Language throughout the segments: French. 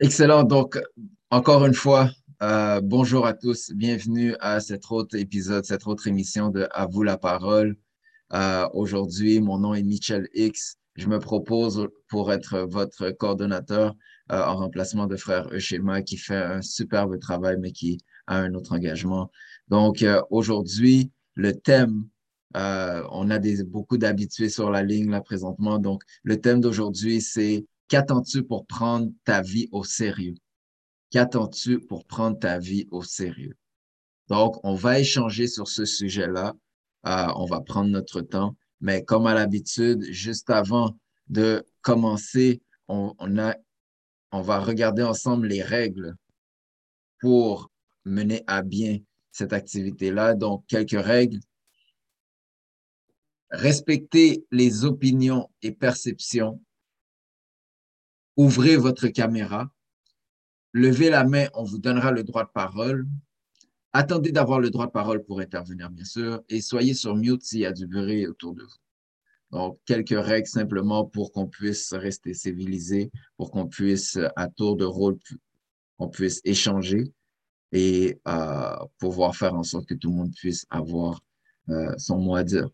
Excellent. Donc, encore une fois, euh, bonjour à tous. Bienvenue à cet autre épisode, cette autre émission de À vous la parole. Euh, Aujourd'hui, mon nom est Michel X. Je me propose pour être votre coordonnateur euh, en remplacement de frère Euschema qui fait un superbe travail, mais qui a un autre engagement. Donc, aujourd'hui, le thème euh, on a beaucoup d'habitués sur la ligne là présentement. Donc, le thème d'aujourd'hui, c'est Qu'attends-tu pour prendre ta vie au sérieux? Qu'attends-tu pour prendre ta vie au sérieux? Donc, on va échanger sur ce sujet-là. Euh, on va prendre notre temps. Mais comme à l'habitude, juste avant de commencer, on va regarder ensemble les règles pour mener à bien cette activité-là. Donc, quelques règles. Respectez les opinions et perceptions. Ouvrez votre caméra. Levez la main, on vous donnera le droit de parole. Attendez d'avoir le droit de parole pour intervenir, bien sûr, et soyez sur mute s'il y a du bruit autour de vous. Donc, quelques règles simplement pour qu'on puisse rester civilisé, pour qu'on puisse, à tour de rôle, qu'on puisse échanger et euh, pouvoir faire en sorte que tout le monde puisse avoir euh, son mot à dire.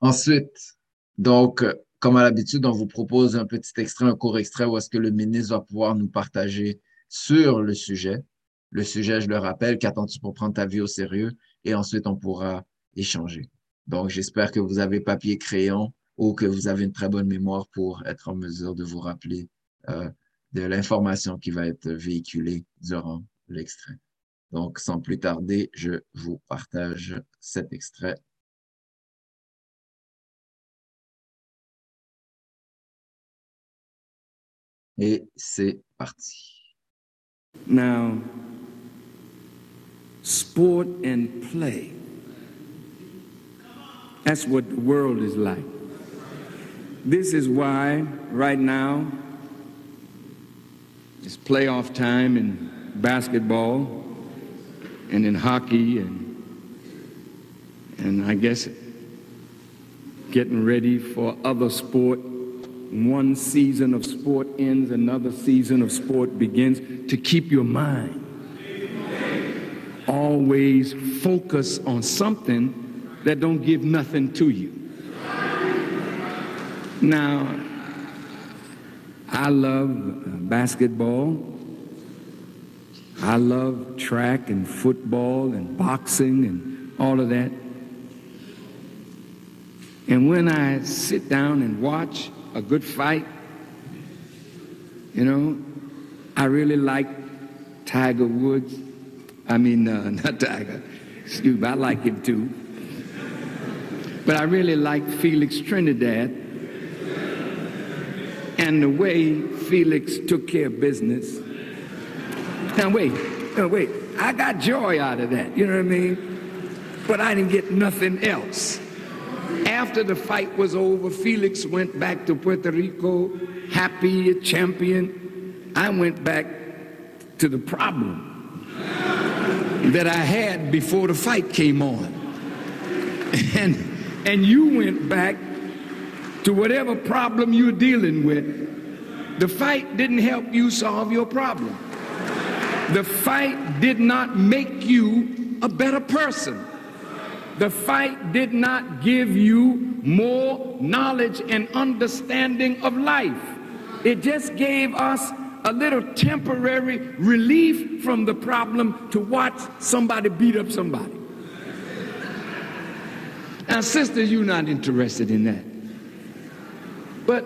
Ensuite, donc, comme à l'habitude, on vous propose un petit extrait, un court extrait où est-ce que le ministre va pouvoir nous partager sur le sujet. Le sujet, je le rappelle, qu'attends-tu pour prendre ta vie au sérieux? Et ensuite, on pourra échanger. Donc, j'espère que vous avez papier, crayon ou que vous avez une très bonne mémoire pour être en mesure de vous rappeler euh, de l'information qui va être véhiculée durant l'extrait. Donc, sans plus tarder, je vous partage cet extrait Et c'est parti. Now, sport and play. That's what the world is like. This is why, right now, it's playoff time in basketball and in hockey and and I guess getting ready for other sport one season of sport ends, another season of sport begins, to keep your mind. Always focus on something that don't give nothing to you. Now, I love basketball. I love track and football and boxing and all of that. And when I sit down and watch a good fight. You know, I really like Tiger Woods. I mean, uh, not Tiger. Excuse me, I like him too. But I really like Felix Trinidad and the way Felix took care of business. Now, wait, no, wait. I got joy out of that, you know what I mean? But I didn't get nothing else. After the fight was over, Felix went back to Puerto Rico, happy, a champion. I went back to the problem that I had before the fight came on. And, and you went back to whatever problem you're dealing with. The fight didn't help you solve your problem. The fight did not make you a better person. The fight did not give you more knowledge and understanding of life. It just gave us a little temporary relief from the problem to watch somebody beat up somebody. Now, sisters, you're not interested in that. But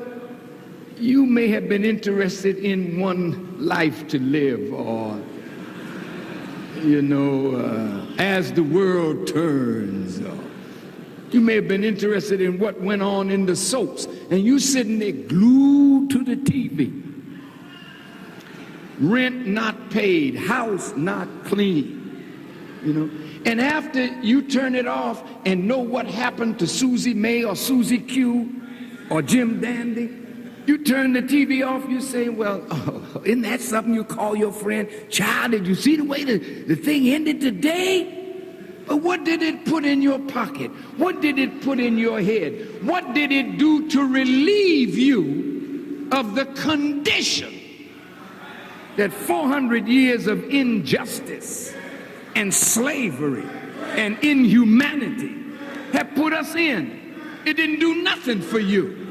you may have been interested in one life to live or you know, uh, as the world turns. You may have been interested in what went on in the soaps, and you sitting there glued to the TV. Rent not paid, house not clean. You know, and after you turn it off and know what happened to Susie May or Susie Q or Jim Dandy, you turn the TV off, you say, Well, oh, isn't that something you call your friend? Child, did you see the way the, the thing ended today? But what did it put in your pocket? What did it put in your head? What did it do to relieve you of the condition that 400 years of injustice and slavery and inhumanity have put us in. It didn't do nothing for you.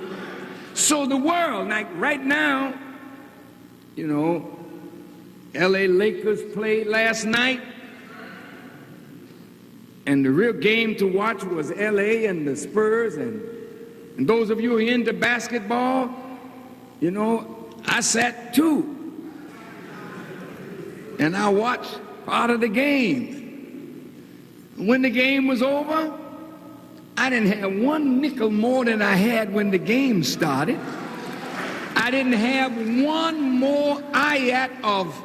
So the world, like right now, you know, LA Lakers played last night. And the real game to watch was LA and the Spurs. And, and those of you who are into basketball, you know, I sat too. And I watched part of the game. When the game was over, I didn't have one nickel more than I had when the game started. I didn't have one more ayat of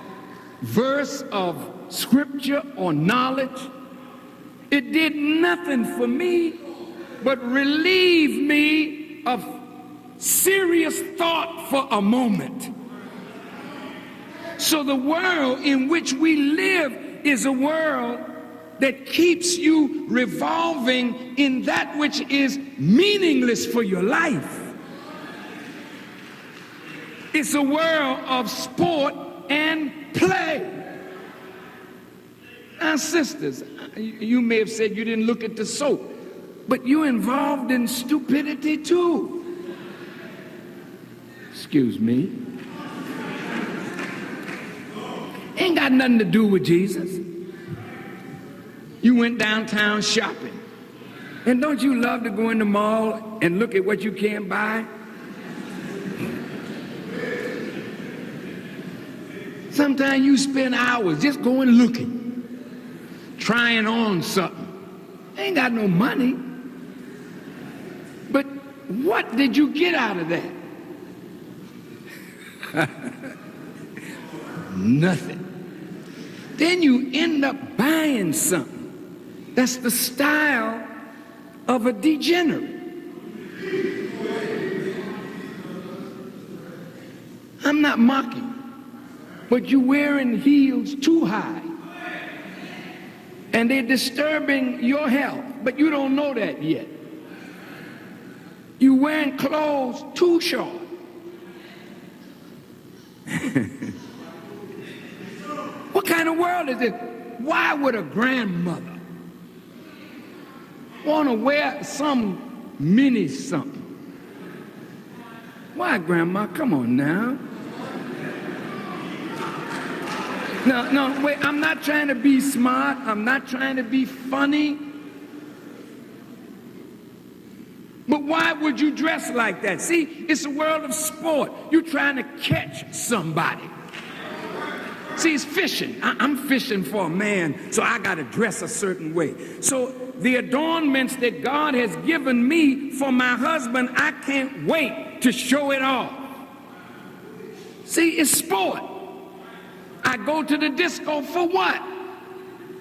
verse of scripture or knowledge. It did nothing for me but relieve me of serious thought for a moment. So the world in which we live is a world that keeps you revolving in that which is meaningless for your life. It's a world of sport and play. Now, sisters, you may have said you didn't look at the soap, but you're involved in stupidity too. Excuse me. Ain't got nothing to do with Jesus. You went downtown shopping. And don't you love to go in the mall and look at what you can't buy? Sometimes you spend hours just going looking, trying on something. Ain't got no money. But what did you get out of that? Nothing. Then you end up buying something. That's the style of a degenerate. I'm not mocking, but you're wearing heels too high. And they're disturbing your health, but you don't know that yet. You're wearing clothes too short. What kind of world is this? Why would a grandmother want to wear some mini something? Why, Grandma? Come on now. No, no, wait, I'm not trying to be smart. I'm not trying to be funny. But why would you dress like that? See, it's a world of sport. You're trying to catch somebody. See, it's fishing. I- am fishing for a man, so I got to dress a certain way. So the adornments that God has given me for my husband, I can't wait to show it off. See, it's sport. I go to the disco for what?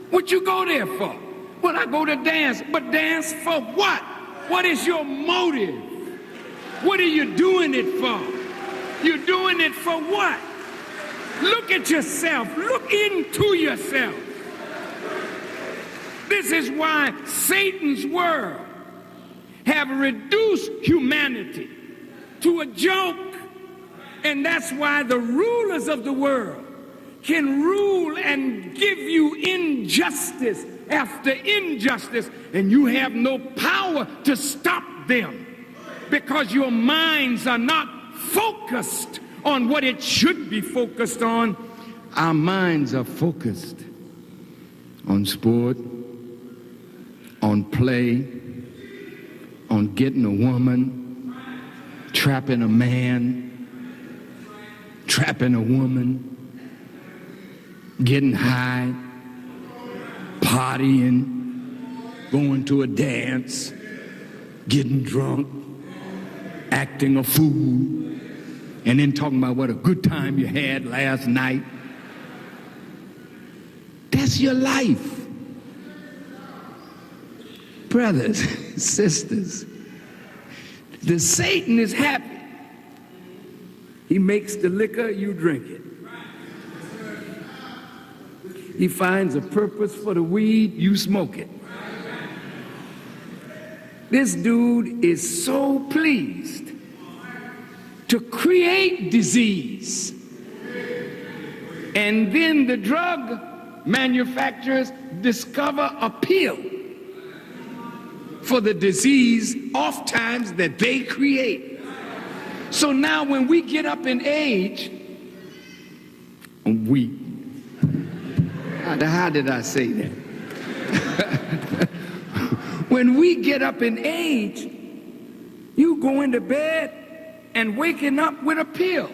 What you go there for? Well, I go to dance, but dance for what? What is your motive? What are you doing it for? You're doing it for what? Look at yourself. Look into yourself. This is why Satan's world have reduced humanity to a joke. And that's why the rulers of the world can rule and give you injustice after injustice, and you have no power to stop them because your minds are not focused on what it should be focused on. Our minds are focused on sport, on play, on getting a woman, trapping a man, trapping a woman, getting high, partying, going to a dance, getting drunk, acting a fool and then talking about what a good time you had last night. That's your life. Brothers, sisters, the Satan is happy. He makes the liquor, you drink it. He finds a purpose for the weed, you smoke it. This dude is so pleased to create disease. And then the drug manufacturers discover a pill for the disease, oftentimes that they create. So now, when we get up in age, we, how did I say that? when we get up in age, you go into bed and waking up with a pill.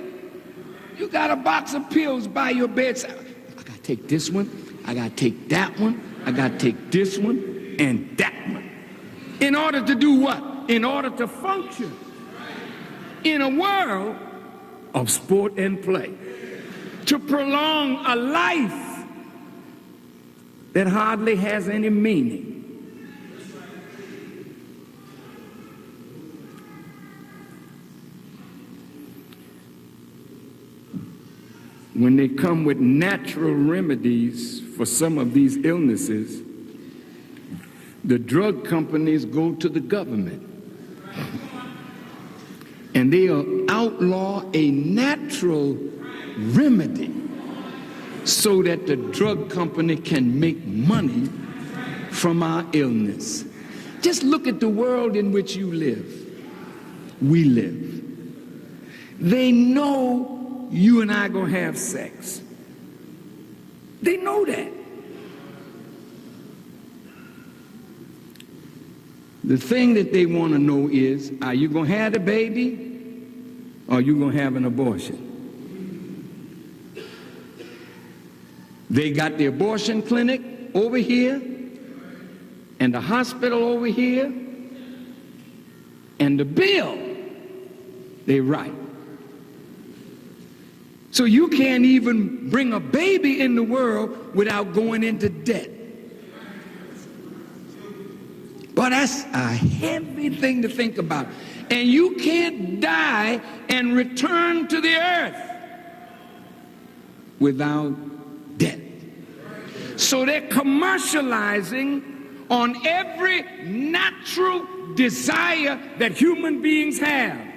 You got a box of pills by your bedside. I gotta take this one, I gotta take that one, I gotta take this one and that one. In order to do what? In order to function in a world of sport and play. To prolong a life that hardly has any meaning. When they come with natural remedies for some of these illnesses, the drug companies go to the government and they'll outlaw a natural remedy so that the drug company can make money from our illness. Just look at the world in which you live. We live. They know you and I gonna have sex. They know that. The thing that they want to know is are you going to have the baby or are you going to have an abortion? They got the abortion clinic over here and the hospital over here and the bill they write. So you can't even bring a baby in the world without going into debt. But that's a heavy thing to think about. And you can't die and return to the earth without debt. So they're commercializing on every natural desire that human beings have.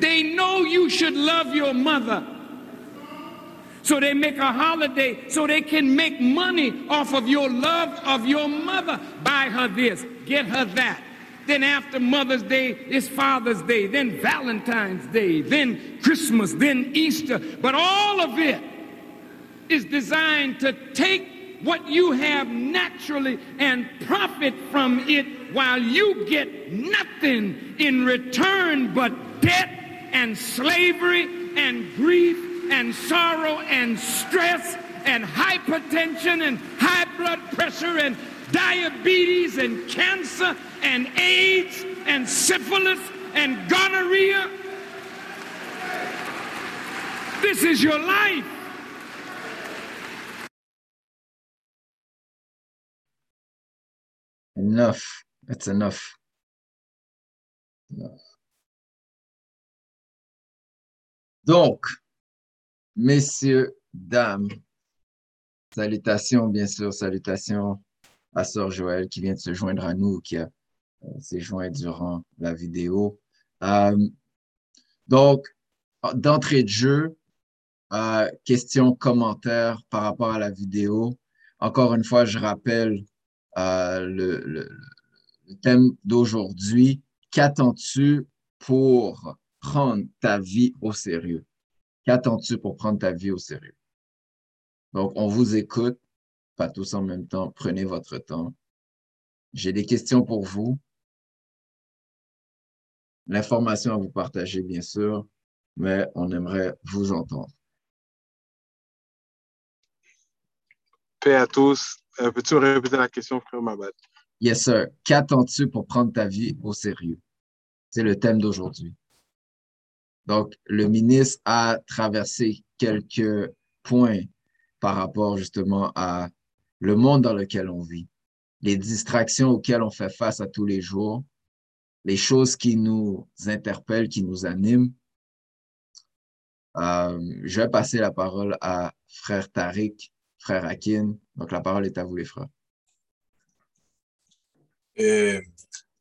They know you should love your mother. So they make a holiday so they can make money off of your love of your mother. Buy her this, get her that. Then after Mother's Day, it's Father's Day, then Valentine's Day, then Christmas, then Easter. But all of it is designed to take what you have naturally and profit from it while you get nothing in return but debt and slavery and grief and sorrow and stress and hypertension and high blood pressure and diabetes and cancer and AIDS and syphilis and gonorrhea. This is your life. Enough. That's enough. enough. Donc, messieurs, dames, salutations, bien sûr, salutations à Sœur Joël qui vient de se joindre à nous, qui euh, s'est joint durant la vidéo. Euh, donc, d'entrée de jeu, euh, questions, commentaires par rapport à la vidéo. Encore une fois, je rappelle le, le thème d'aujourd'hui. Qu'attends-tu pour prendre ta vie au sérieux? Qu'attends-tu pour prendre ta vie au sérieux? Donc, on vous écoute, pas tous en même temps, prenez votre temps. J'ai des questions pour vous. L'information à vous partager, bien sûr, mais on aimerait vous entendre. Paix à tous. Euh, peux-tu répéter la question, frère Mabad? Yes, sir. Qu'attends-tu pour prendre ta vie au sérieux? C'est le thème d'aujourd'hui. Donc, le ministre a traversé quelques points par rapport justement à le monde dans lequel on vit, les distractions auxquelles on fait face à tous les jours, les choses qui nous interpellent, qui nous animent. Euh, je vais passer la parole à frère Tariq, frère Akin. Donc, la parole est à vous, les frères.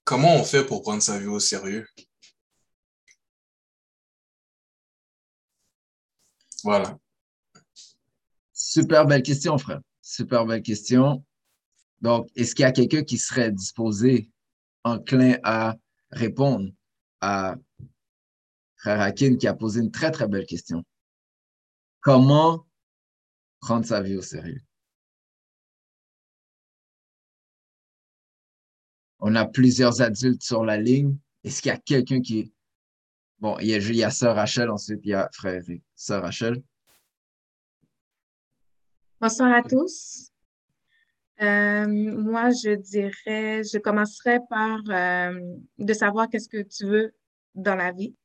comment on fait pour prendre sa vie au sérieux? Voilà. Super belle question, frère. Super belle question. Donc, est-ce qu'il y a quelqu'un qui serait disposé, enclin à répondre à frère Hakim qui a posé une très, très belle question? Comment prendre sa vie au sérieux? On a plusieurs adultes sur la ligne. Est-ce qu'il y a quelqu'un qui. Bon, il y a, Sœur Rachel, ensuite il y a Frère. Sœur Rachel. Bonsoir à tous. Euh, moi, je dirais, je commencerai par euh, de savoir qu'est-ce que tu veux dans la vie,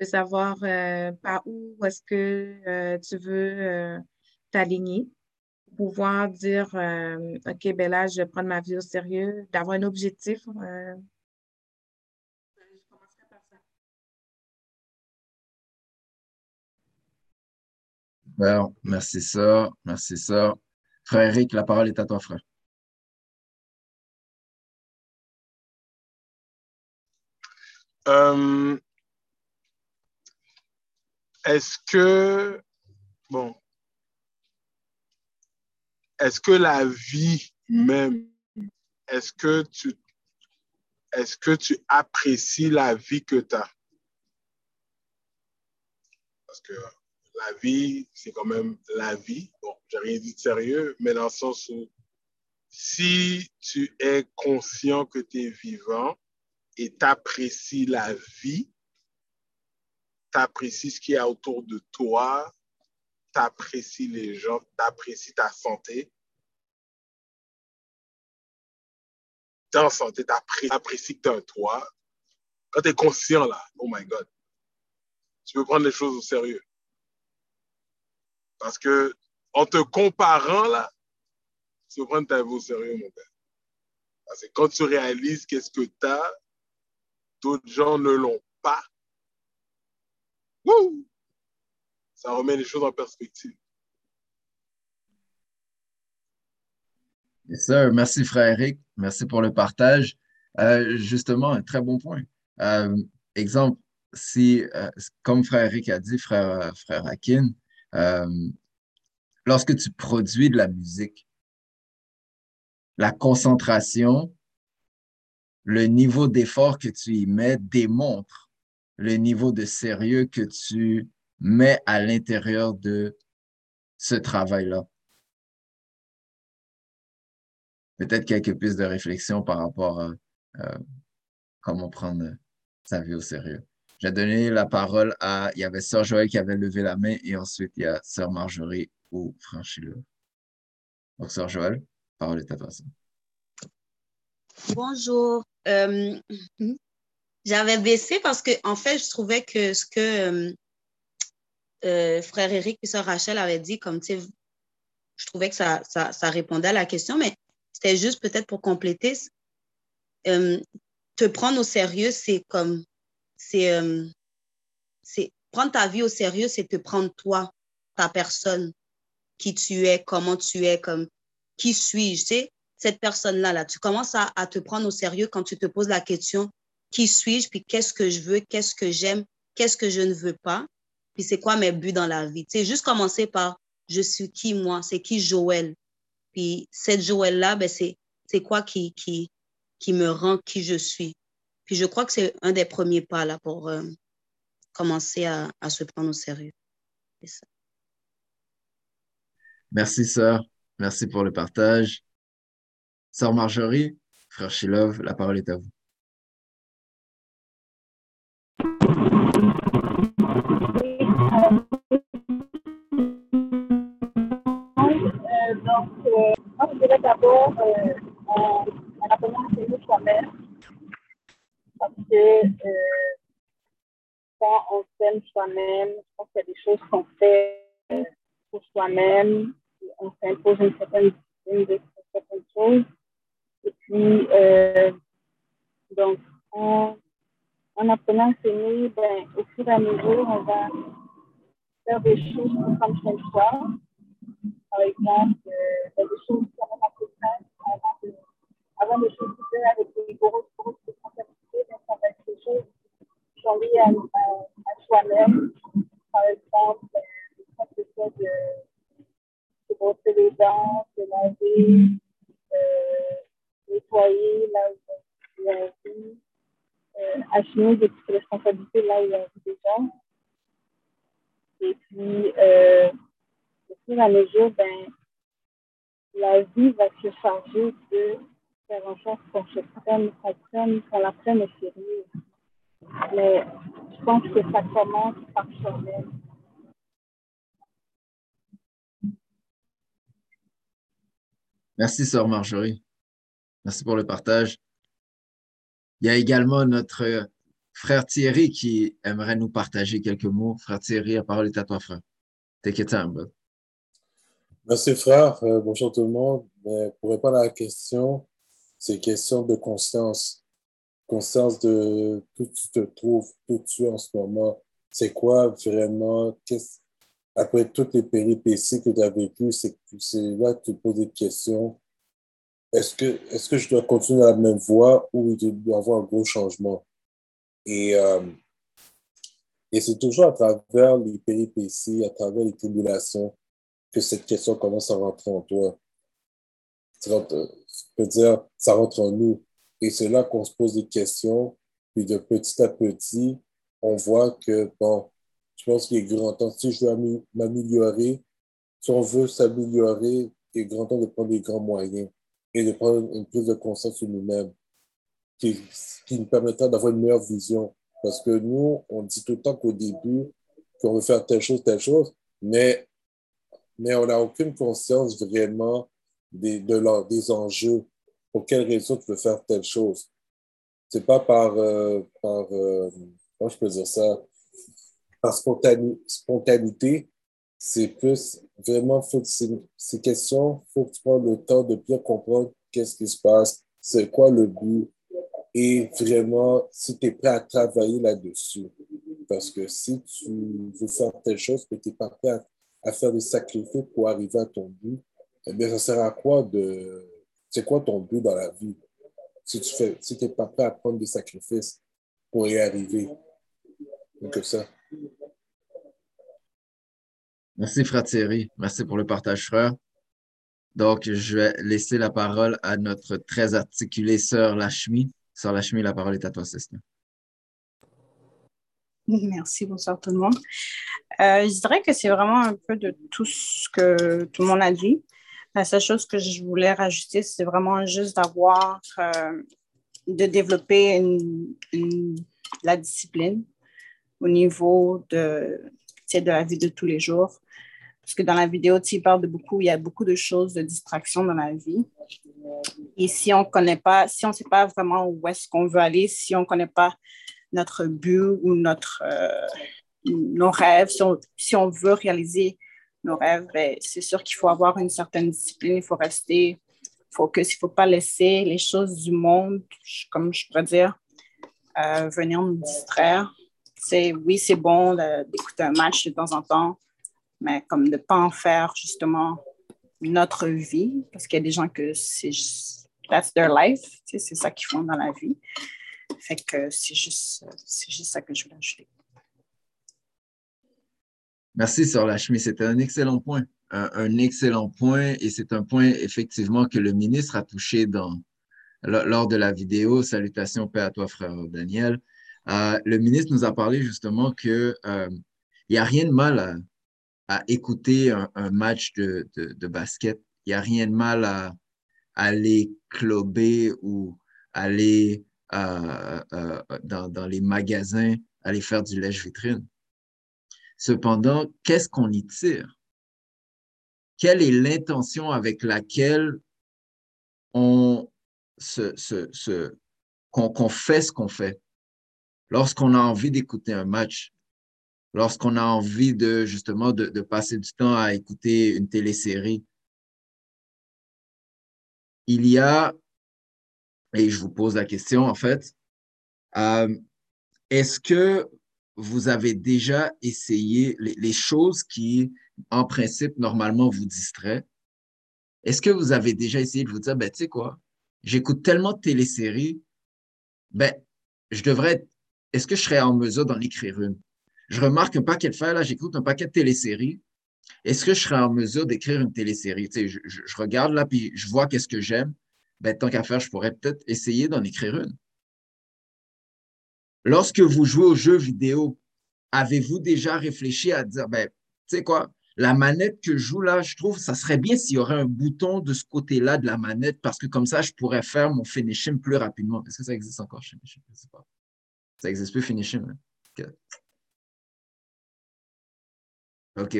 de savoir euh, par où est-ce que tu veux t'aligner, pouvoir dire, OK, ben là, je vais prendre ma vie au sérieux, d'avoir un objectif. Merci ça, merci ça. Frère Eric, la parole est à toi, frère. Euh, est-ce que, bon, est-ce que la vie même, est-ce que tu, est-ce que tu apprécies la vie que tu as? Parce que la vie, c'est quand même la vie. Bon, j'ai rien dit de sérieux, mais dans le sens où si tu es conscient que tu es vivant et tu apprécies la vie, tu apprécies ce qui est autour de toi, tu apprécies les gens, tu apprécies ta santé. En santé, tu apprécies que tu as un toit. Quand tu es conscient, là, oh my God, tu peux prendre les choses au sérieux. Parce que en te comparant, là, tu vas prendre ta vie au sérieux, mon père. Parce que quand tu réalises qu'est-ce que tu as, d'autres gens ne l'ont pas, ça remet les choses en perspective. Yes, sir. Merci, frère Eric. Merci pour le partage. Euh, justement, un très bon point. Euh, exemple, si, euh, comme frère Eric a dit, frère, frère euh, lorsque tu produis de la musique, la concentration, le niveau d'effort que tu y mets démontre le niveau de sérieux que tu mets à l'intérieur de ce travail-là. Peut-être quelques pistes de réflexion par rapport à euh, comment prendre sa vie au sérieux. J'ai donné la parole à, il y avait Sœur Joël qui avait levé la main et ensuite il y a Sœur Marjorie ou Franchileur. Donc, Sœur Joël, parole est à toi. Bonjour. Euh, j'avais baissé parce que, en fait, je trouvais que ce que euh, euh, frère Eric et Sœur Rachel avaient dit, comme, tu sais, je trouvais que ça, ça, ça, répondait à la question, mais c'était juste peut-être pour compléter. te prendre au sérieux, c'est comme euh, c'est prendre ta vie au sérieux, c'est te prendre toi, ta personne, qui tu es, comment tu es, comme qui suis-je, tu cette personne-là, là, tu commences à, à, te prendre au sérieux quand tu te poses la question, qui suis-je, puis qu'est-ce que je veux, qu'est-ce que j'aime, qu'est-ce que je ne veux pas, puis c'est quoi mes buts dans la vie? Tu sais, juste commencer par, je suis qui moi, c'est qui Joël? Puis cette Joël-là, ben, c'est quoi qui, qui, qui me rend qui je suis? Puis je crois que c'est un des premiers pas là pour euh, commencer à, à, se prendre au sérieux. Ça. Merci, sœur. Merci pour le partage. Sœur Marjorie, frère Shilov, la parole est à vous. Euh, donc, euh, moi, je dirais d'abord, euh, en, en apprenant à s'aimer soi-même, parce que euh, quand on s'aime soi-même, je pense qu'il y a des choses qu'on fait pour soi-même, on s'impose une certaine discipline de certaines choses. Et puis, euh, donc, en, en apprenant à s'aimer, ben, au fur et à mesure, on va faire des choses pour de soi. Par exemple, euh, ben, des choses sont assez simples avant de, avant de choses avec grosses, grosses responsabilités ça va être choses sont à, soi-même. Par exemple, euh, de se brosser les dents, se laver, euh, nettoyer là où il y a envie, euh, assumer des petites responsabilités là où il y a envie des gens. Et puis, euh, au fur et à mesure, ben, la vie va se charger de faire en sorte qu'on se prenne, qu'on prenne, qu'on la prenne au sérieux. Mais je pense que ça commence par soi-même. Merci, Sœur Marjorie. Merci pour le partage. Il y a également notre frère Thierry qui aimerait nous partager quelques mots. Frère Thierry, la parole est à toi, frère. Take your time, bud. Merci, frère. Euh, bonjour tout le monde. Mais pour répondre à la question, c'est question de conscience. Conscience de où tu te trouves, où tu en ce moment. C'est quoi vraiment, après toutes les péripéties que tu as vécues, c'est, là que tu te poses des questions. Est-ce que, est-ce que je dois continuer la même voie ou il doit y avoir un gros changement? Et, euh, et c'est toujours à travers les péripéties, à travers les tribulations, que cette question commence à rentrer en toi. Rentre, je peux dire, ça rentre en nous. Et c'est là qu'on se pose des questions. Puis de petit à petit, on voit que, bon, je pense qu'il est grand temps, si je veux m'améliorer, si on veut s'améliorer, il est grand temps de prendre les grands moyens et de prendre une prise de conscience sur nous-mêmes qui, qui nous permettra d'avoir une meilleure vision. Parce que nous, on dit tout le temps qu'au début, qu'on veut faire telle chose, telle chose, mais, mais on n'a aucune conscience vraiment des, de des enjeux. Pour quelle raison tu veux faire telle chose? C'est pas par, euh, par euh, comment je peux dire ça, par spontanéité, c'est plus vraiment, faut, ces questions, il faut que tu prennes le temps de bien comprendre qu'est-ce qui se passe, c'est quoi le but, et vraiment, si tu es prêt à travailler là-dessus. Parce que si tu veux faire telle chose, mais tu n'es pas prêt à, faire des sacrifices pour arriver à ton but, eh ça sert à quoi de. C'est quoi ton but dans la vie? Si tu fais, si n'es pas prêt à prendre des sacrifices pour y arriver. Donc, ça. Merci, frère Thierry. Merci pour le partage, frère. Donc, je vais laisser la parole à notre très articulée sœur Lachmi Sœur Lachmi, la parole est à toi, Cécile. Merci, bonsoir tout le monde. Euh, je dirais que c'est vraiment un peu de tout ce que tout le monde a dit. La seule chose que je voulais rajouter, c'est vraiment juste d'avoir, euh, de développer la discipline au niveau de, de la vie de tous les jours. Parce que dans la vidéo, tu parles de beaucoup, il y a beaucoup de choses de distraction dans la vie. Et si on connaît pas, si on ne sait pas vraiment où est-ce qu'on veut aller, si on ne connaît pas notre but ou notre, euh, nos rêves, si on, veut réaliser nos rêves, ben, c'est sûr qu'il faut avoir une certaine discipline, il faut rester focus, il ne faut pas laisser les choses du monde, comme je pourrais dire, euh, venir nous distraire. C'est, oui, c'est bon d'écouter un match de temps en temps, mais comme de ne pas en faire justement notre vie, parce qu'il y a des gens que c'est that's their life, c'est ça qu'ils font dans la vie. Fait que c'est juste, juste ça que je voulais ajouter. Merci, Sœur Lachmi. C'était un excellent point. Un, excellent point et c'est un point effectivement que le ministre a touché lors de la vidéo. Salutations, paix à toi, frère Daniel. Euh, le ministre nous a parlé justement qu'il euh, n'y a rien de mal à, écouter un, match de, basket. Il n'y a rien de mal à, aller clubber ou aller euh, euh, dans, dans, les magasins, aller faire du lèche-vitrine. Cependant, qu'est-ce qu'on y tire? Quelle est l'intention avec laquelle on se, se, se qu'on fait ce qu'on fait? Lorsqu'on a envie d'écouter un match, lorsqu'on a envie de justement de, passer du temps à écouter une télésérie. Il y a, et je vous pose la question en fait, euh, est-ce que vous avez déjà essayé les, choses qui, en principe, normalement vous distraient? Est-ce que vous avez déjà essayé de vous dire, ben, tu sais quoi, j'écoute tellement de téléséries, ben, je devrais est-ce que je serais en mesure d'en écrire une? je remarque un paquet de faire, là, j'écoute un paquet de téléséries. est-ce que je serais en mesure d'écrire une télésérie? Tu sais, je, je- je regarde là, puis je vois qu'est-ce que j'aime. Ben, tant qu'à faire, je pourrais peut-être essayer d'en écrire une. Lorsque vous jouez aux jeux vidéo, avez-vous déjà réfléchi à dire, ben, tu sais quoi, la manette que je joue là, je trouve, ça serait bien s'il y aurait un bouton de ce côté-là de la manette, parce que comme ça, je pourrais faire mon finishing plus rapidement. Est-ce que ça existe encore, finishing? Je sais pas. Ça existe plus, finishing. Ok. Ok,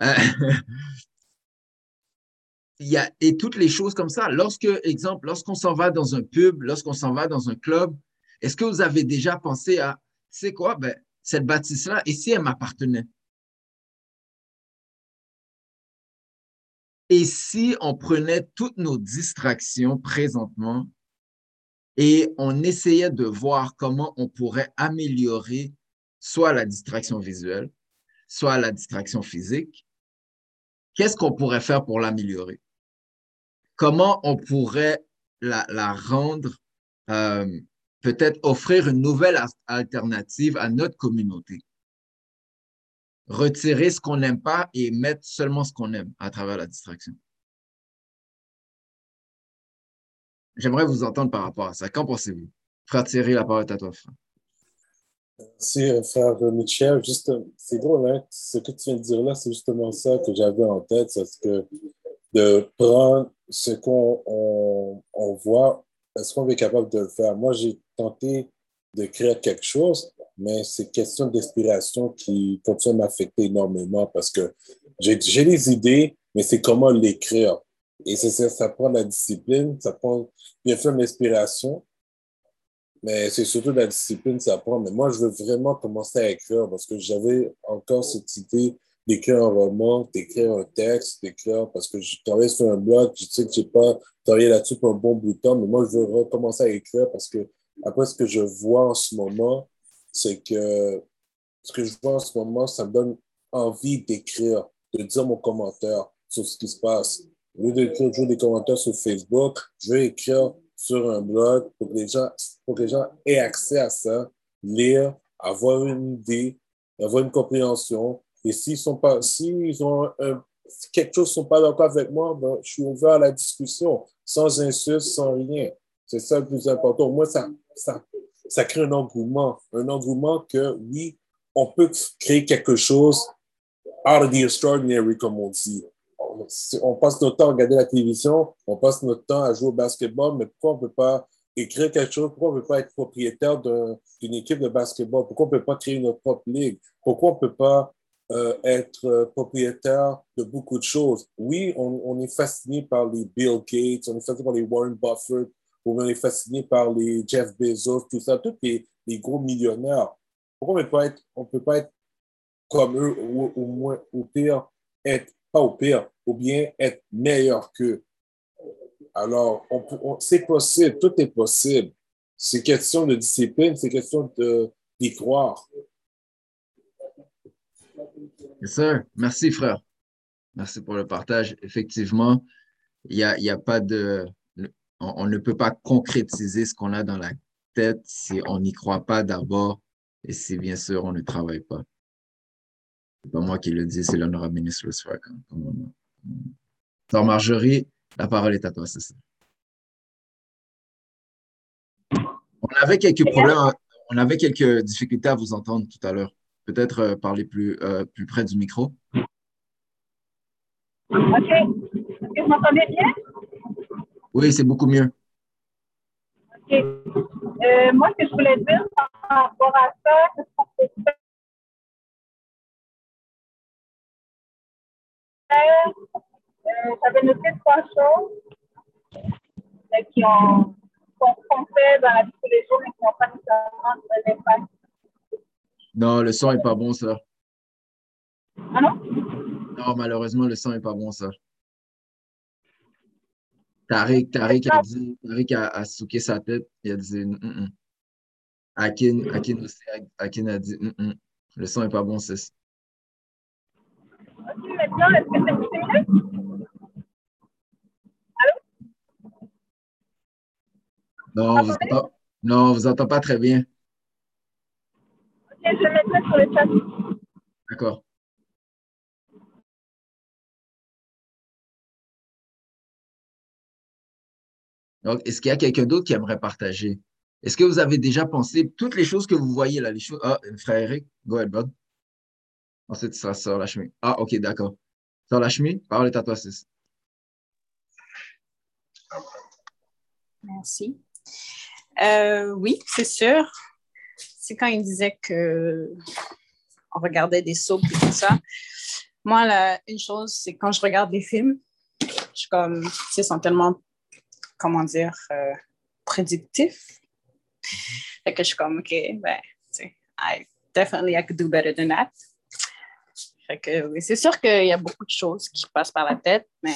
il y a, et toutes les choses comme ça. Lorsque, exemple, lorsqu'on s'en va dans un pub, lorsqu'on s'en va dans un club, est-ce que vous avez déjà pensé à, sais quoi, ben, cette bâtisse-là, et si elle m'appartenait? Et si on prenait toutes nos distractions présentement et on essayait de voir comment on pourrait améliorer soit la distraction visuelle, soit la distraction physique, qu'est-ce qu'on pourrait faire pour l'améliorer? Comment on pourrait la, la rendre, euh, peut-être offrir une nouvelle alternative à notre communauté? Retirer ce qu'on n'aime pas et mettre seulement ce qu'on aime à travers la distraction. J'aimerais vous entendre par rapport à ça. Qu'en pensez-vous? Frère Thierry, la parole est à toi, frère. Merci, euh, frère Michel. Juste, euh, c'est drôle, hein? Ce que tu viens de dire là, c'est justement ça que j'avais en tête. C'est que de prendre ce qu'on on, on voit, est-ce qu'on est capable de le faire? Moi, j'ai tenté de créer quelque chose, mais c'est question d'inspiration qui continue à m'affecter énormément parce que j'ai des idées, mais c'est comment l'écrire. Et ça, ça prend la discipline, ça prend bien sûr l'inspiration, mais c'est surtout la discipline, ça prend. Mais moi, je veux vraiment commencer à écrire parce que j'avais encore cette idée d'écrire un roman, d'écrire un texte, d'écrire parce que je travaille sur un blog, je sais que j'ai pas travaillé là-dessus pour un bon bout de temps, mais moi, je veux recommencer à écrire parce que après, ce que je vois en ce moment, c'est que ce que je vois en ce moment, ça me donne envie d'écrire, de dire mon commentaire sur ce qui se passe. Au lieu d'écrire toujours des commentaires sur Facebook, je vais écrire sur un blog pour que les gens, pour que les gens aient accès à ça, lire, avoir une idée, avoir une compréhension. Et s'ils sont pas, s'ils ont quelque chose sont pas d'accord avec moi, ben, je suis ouvert à la discussion, sans insulte, sans rien. C'est ça le plus important. Moi, ça, ça, crée un engouement. Un engouement que, oui, on peut créer quelque chose out of the extraordinary, comme on dit. On, passe notre temps à regarder la télévision, on passe notre temps à jouer au basketball, mais pourquoi on ne peut pas écrire quelque chose? Pourquoi on ne peut pas être propriétaire d'un- d'une équipe de basketball? Pourquoi on ne peut pas créer notre propre ligue? Pourquoi on ne peut pas euh, être euh, propriétaire de beaucoup de choses? Oui, on, on est fasciné par les Bill Gates, on est fasciné par les Warren Buffett, on est fasciné par les Jeff Bezos, tout ça, tous les, gros millionnaires. Pourquoi on ne peut pas être, peut pas être comme eux, ou au moins, au pire, être, pas au pire, ou bien être meilleur qu'eux? Alors, c'est possible, tout est possible. C'est question de discipline, c'est question d'y croire. Yes, sir. Merci, frère. Merci pour le partage. Effectivement, il n'y y a pas de. On, on ne peut pas concrétiser ce qu'on a dans la tête si on n'y croit pas d'abord et si, bien sûr, on ne travaille pas. C'est pas moi qui le dis, c'est l'honorable ministre on- Sœur Marjorie, la parole est à toi, c'est ça. On avait quelques problèmes, on avait quelques difficultés à vous entendre tout à l'heure. Peut-être euh, parler plus, euh, plus près du micro. OK. Est-ce que vous m'entendez bien? Oui, c'est beaucoup mieux. OK. Euh, moi, ce que je voulais dire par rapport à ça, qu'est-ce qu'on peut faire? Euh, J'avais noté trois choses euh, qui ont qu'on fait dans la vie tous les jours, mais qui n'ont pas nécessairement de l'impact. Non, le son n'est pas bon, ça. Ah non? Non, malheureusement, le son n'est pas bon, ça. Tariq, Tariq a dit, Tariq a, a souqué sa tête. Il a dit, Mm, mm. Akin, Akin aussi, Akin a dit, Mm, mm. le son n'est pas bon, c'est OK, maintenant, est-ce que c'est mieux? Non, on vous entend, non, on vous entend pas très bien. OK, je vais mettre ça sur le chat. D'accord. Est-ce qu'il y a quelqu'un d'autre qui aimerait partager? Est-ce que vous avez déjà pensé toutes les choses que vous voyez là, les choses? Ah, frère Eric, go ahead, bud. Ensuite, ce sera Sœur Lachmi. Ah, OK, d'accord. Sœur Lachmi, parole est à toi, sis. Merci. Euh, oui, c'est sûr. C'est quand il disait que on regardait des soaps et tout ça. Moi, une chose, c'est quand je regarde des films, je suis comme, ils sont tellement, comment dire, euh, prédictifs. Fait que je suis comme, OK, ben, I definitely I could do better than that. Fait que oui, c'est sûr qu'il y a beaucoup de choses qui passent par la tête, mais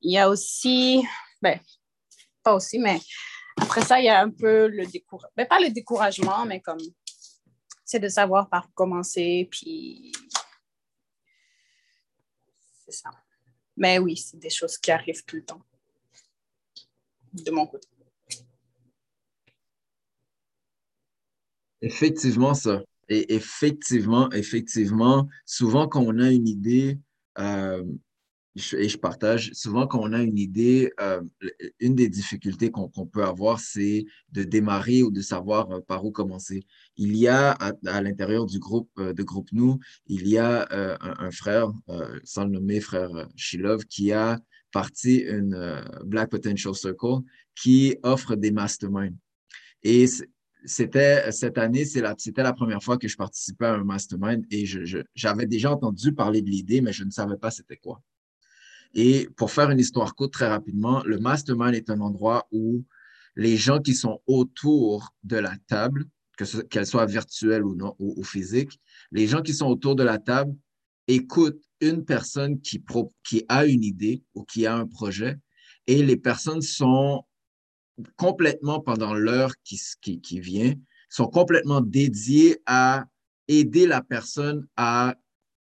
il y a aussi, ben, pas aussi, mais après ça, il y a un peu le découragement. Ben, pas le découragement, mais comme c'est de savoir par où commencer, puis c'est ça. Mais oui, c'est des choses qui arrivent tout le temps, de mon côté. Effectivement, ça. Et effectivement, effectivement, souvent quand on a une idée, euh, et je partage, souvent quand on a une idée, euh, une des difficultés qu'on peut avoir, c'est de démarrer ou de savoir euh, par où commencer. Il y a à, l'intérieur du groupe de groupe Nous, il y a un, frère, sans le nommer frère Shilov, qui a parti une Black Potential Circle qui offre des masterminds. Et c'était cette année, c'était la première fois que je participais à un mastermind et j'avais déjà entendu parler de l'idée, mais je ne savais pas c'était quoi. Et pour faire une histoire courte très rapidement, le mastermind est un endroit où les gens qui sont autour de la table, qu'elle soit virtuelle ou non, ou, physique, les gens qui sont autour de la table écoutent une personne qui, qui a une idée ou qui a un projet et les personnes sont complètement pendant l'heure qui, qui, qui, vient, sont complètement dédiées à aider la personne à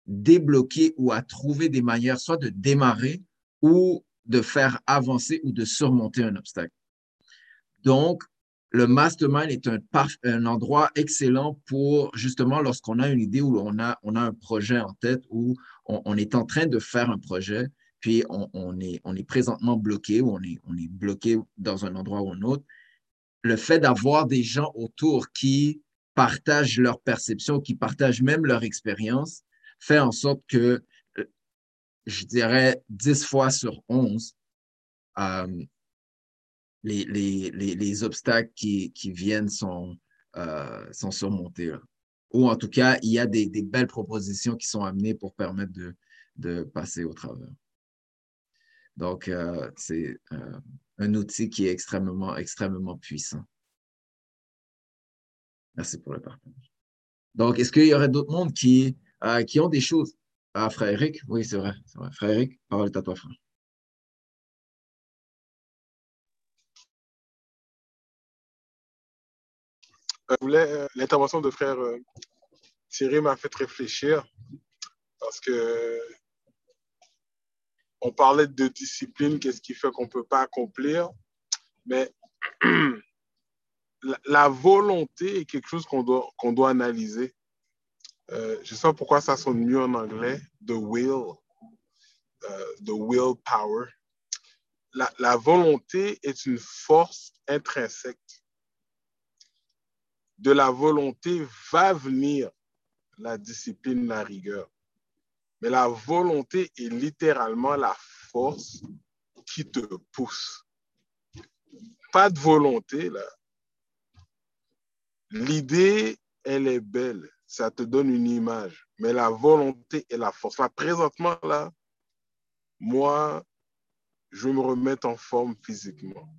débloquer ou à trouver des manières soit de démarrer ou de faire avancer ou de surmonter un obstacle. Donc, le mastermind est un, endroit excellent pour justement lorsqu'on a une idée ou on a, on a un projet en tête ou on, on est en train de faire un projet, puis on, est, on est présentement bloqué ou on est, on est bloqué dans un endroit ou un autre. Le fait d'avoir des gens autour qui partagent leur perception, qui partagent même leur expérience, fait en sorte que, euh, je dirais, 10 fois sur 11, euh, les, les, les, obstacles qui, qui viennent sont, euh, sont surmontés. Ou en tout cas, il y a des, belles propositions qui sont amenées pour permettre de, de passer au travers. Donc, c'est un outil qui est extrêmement, extrêmement puissant. Merci pour le partage. Donc, est-ce qu'il y aurait d'autres mondes qui, euh, qui ont des choses. Ah, frère Eric, oui, c'est vrai, vrai. Frère Eric, parole est à toi, frère. Euh, euh, l'intervention de frère Thierry m'a fait réfléchir parce que on parlait de discipline, qu'est-ce qui fait qu'on ne peut pas accomplir, mais la, volonté est quelque chose qu'on doit, qu'on doit analyser. Euh, je sais pas pourquoi ça sonne mieux en anglais, the will, euh, the willpower. La, la volonté est une force intrinsèque. De la volonté va venir la discipline, la rigueur. Mais la volonté est littéralement la force qui te pousse. Pas de volonté, là. L'idée, elle est belle ça te donne une image. Mais la volonté et la force. Là, présentement, là, moi, je me remets en forme physiquement.